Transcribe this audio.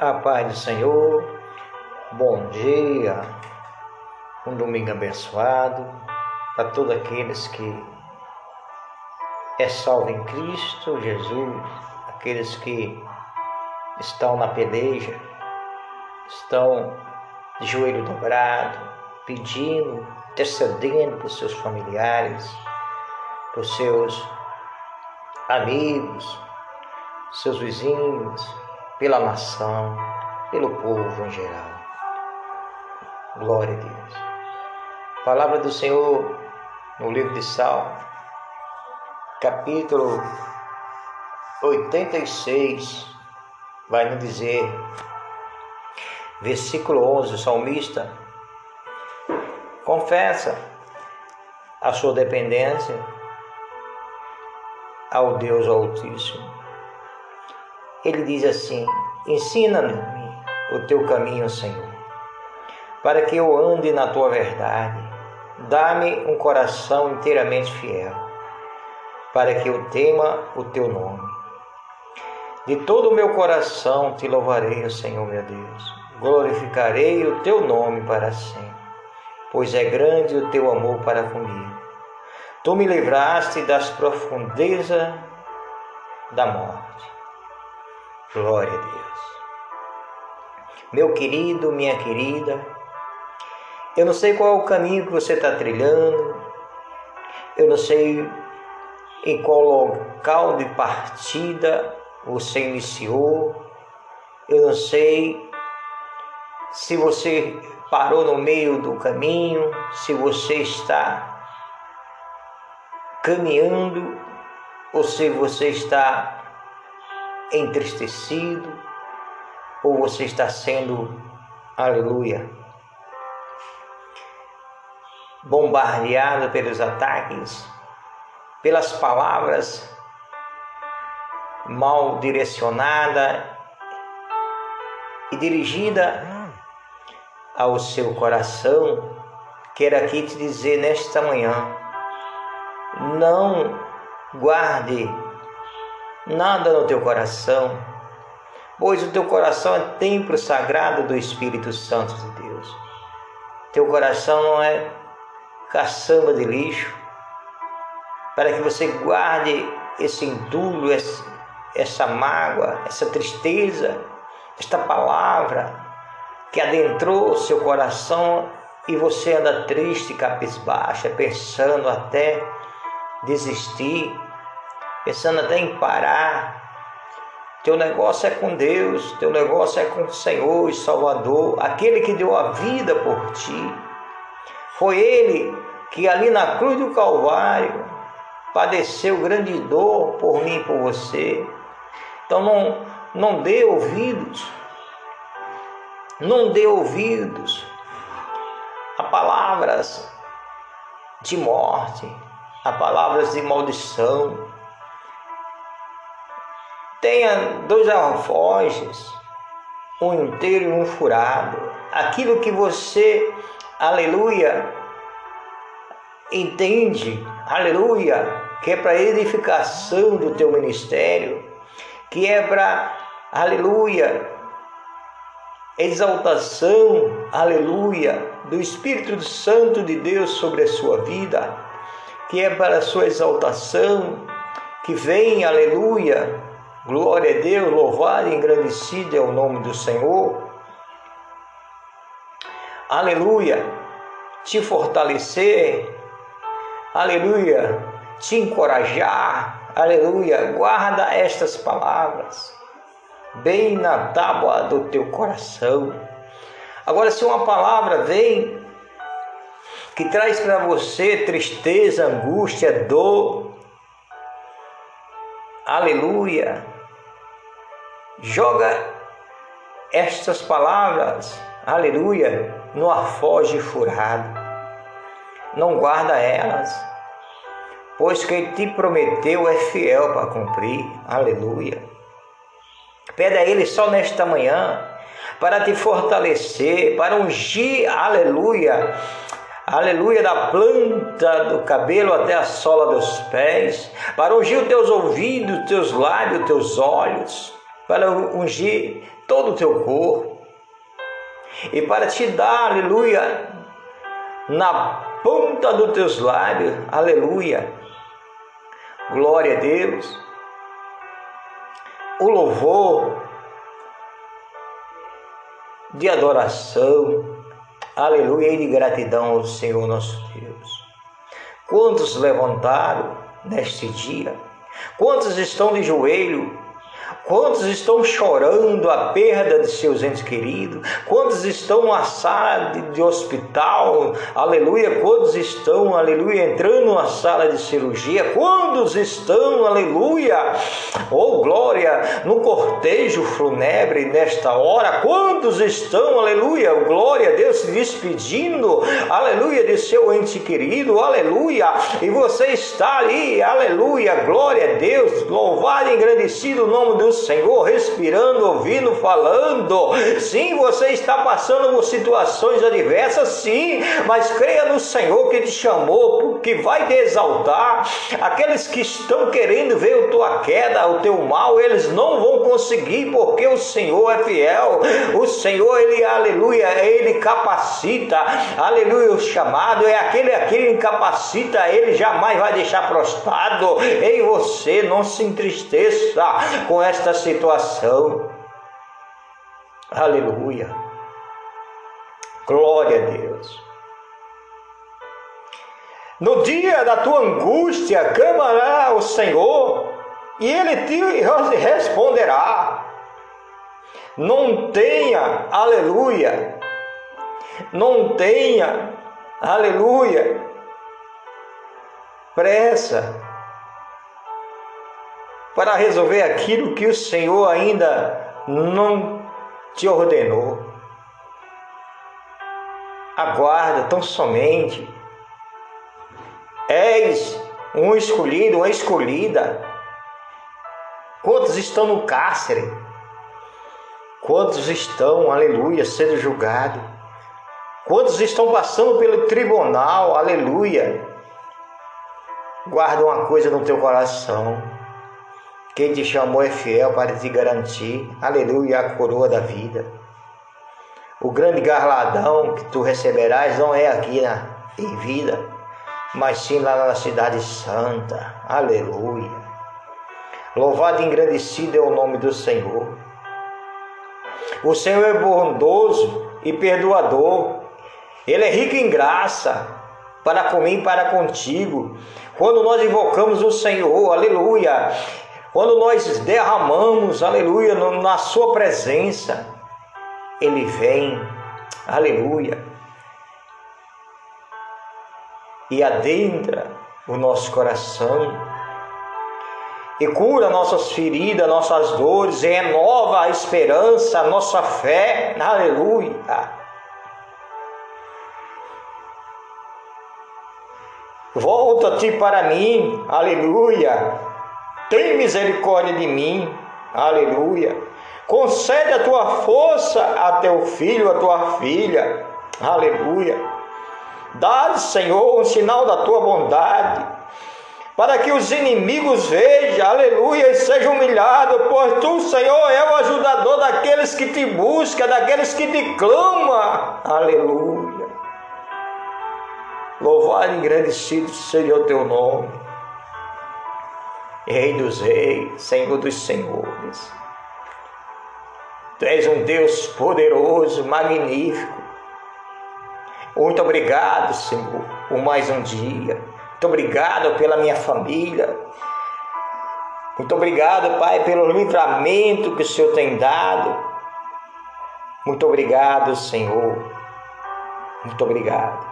A paz do Senhor, bom dia, um domingo abençoado para todos aqueles que é salvo em Cristo Jesus, aqueles que estão na peleja, estão de joelho dobrado, pedindo, intercedendo por seus familiares, por seus amigos, seus vizinhos, pela nação, pelo povo em geral. Glória a Deus. Palavra do Senhor no livro de Salmo, capítulo 86, vai nos dizer, versículo 11, o salmista confessa a sua dependência ao Deus Altíssimo ele diz assim: Ensina-me o teu caminho, Senhor, para que eu ande na tua verdade. Dá-me um coração inteiramente fiel, para que eu tema o teu nome. De todo o meu coração te louvarei, Senhor meu Deus. Glorificarei o teu nome para sempre, pois é grande o teu amor para comigo. Tu me livraste das profundezas da morte Glória a Deus. Meu querido, minha querida, eu não sei qual é o caminho que você está trilhando, eu não sei em qual local de partida você iniciou, eu não sei se você parou no meio do caminho, se você está caminhando ou se você está entristecido? Ou você está sendo, aleluia, bombardeado pelos ataques, pelas palavras mal direcionada e dirigida ao seu coração, quero aqui te dizer nesta manhã, não guarde nada no teu coração, pois o teu coração é templo sagrado do Espírito Santo de Deus. Teu coração não é caçamba de lixo, para que você guarde esse entulho, essa mágoa, essa tristeza, esta palavra que adentrou seu coração e você anda triste, cabisbaixa, pensando até desistir pensando até em parar. Teu negócio é com Deus, teu negócio é com o Senhor e Salvador, aquele que deu a vida por ti. Foi Ele que ali na cruz do Calvário padeceu grande dor por mim e por você. Então não, não dê ouvidos, não dê ouvidos a palavras de morte, a palavras de maldição, Tenha dois alforjes, um inteiro e um furado. Aquilo que você, aleluia, entende, aleluia, que é para edificação do teu ministério, que é para, aleluia, exaltação, aleluia, do Espírito Santo de Deus sobre a sua vida, que é para a sua exaltação, que vem, aleluia, Glória a Deus, louvado e engrandecido é o nome do Senhor. Aleluia. Te fortalecer. Aleluia. Te encorajar. Aleluia. Guarda estas palavras bem na tábua do teu coração. Agora, se uma palavra vem que traz para você tristeza, angústia, dor, aleluia, joga estas palavras, aleluia, no afoge furado. Não guarda elas, pois quem te prometeu é fiel para cumprir, aleluia. Pede a Ele só nesta manhã para te fortalecer, para ungir, aleluia, aleluia, da planta do cabelo até a sola dos pés, para ungir os teus ouvidos, teus lábios, teus olhos, para ungir todo o teu corpo e para te dar, aleluia, na ponta dos teus lábios, aleluia, glória a Deus, o louvor de adoração, aleluia, e de gratidão ao Senhor nosso Deus. Quantos levantaram neste dia? Quantos estão de joelho Quantos estão chorando a perda de seus entes queridos? Quantos estão na sala de, de, hospital? Aleluia. Quantos estão, aleluia, entrando na sala de cirurgia? Quantos estão, aleluia, oh glória, no cortejo fúnebre nesta hora? Quantos estão, aleluia, glória a Deus, se despedindo, aleluia, de seu ente querido? Aleluia. E você está ali, aleluia, glória a Deus, louvado e engrandecido o nome do Senhor, respirando, ouvindo, falando. Sim, você está passando por situações adversas, sim, mas creia no Senhor que te chamou, que vai te exaltar. Aqueles que estão querendo ver a tua queda, o teu mal, eles não vão conseguir, porque o Senhor é fiel. O Senhor, ele, aleluia, ele capacita, aleluia, o chamado é aquele, aquele incapacita, ele jamais vai deixar prostrado. Ei, você, não se entristeça com esta esta situação. Aleluia. Glória a Deus. No dia da tua angústia, clamará o Senhor e ele te responderá. Não tenha, aleluia, não tenha, aleluia, pressa para resolver aquilo que o Senhor ainda não te ordenou. Aguarda tão somente. És um escolhido, uma escolhida. Quantos estão no cárcere? Quantos estão, aleluia, sendo julgados? Quantos estão passando pelo tribunal, aleluia? Guarda uma coisa no teu coração quem te chamou é fiel para te garantir, aleluia, a coroa da vida. O grande garladão que tu receberás não é aqui na, em vida, mas sim lá na cidade santa, aleluia. Louvado e engrandecido é o nome do Senhor. O Senhor é bondoso e perdoador, Ele é rico em graça para comigo e para contigo. Quando nós invocamos o Senhor, aleluia, quando nós derramamos, aleluia, na Sua presença, Ele vem, aleluia, e adentra o nosso coração e cura nossas feridas, nossas dores, e renova a esperança, a nossa fé, aleluia. Volta-te para mim, aleluia tem misericórdia de mim, aleluia. Concede a tua força a teu filho, a tua filha, aleluia. Dá, Senhor, um sinal da tua bondade, para que os inimigos vejam, aleluia, e sejam humilhados, pois tu, Senhor, é o ajudador daqueles que te buscam, daqueles que te clamam, aleluia. Louvado e engrandecido seja o teu nome. Rei dos reis, Senhor dos senhores. Tu és um Deus poderoso, magnífico. Muito obrigado, Senhor, por mais um dia. Muito obrigado pela minha família. Muito obrigado, Pai, pelo livramento que o Senhor tem dado. Muito obrigado, Senhor. Muito obrigado.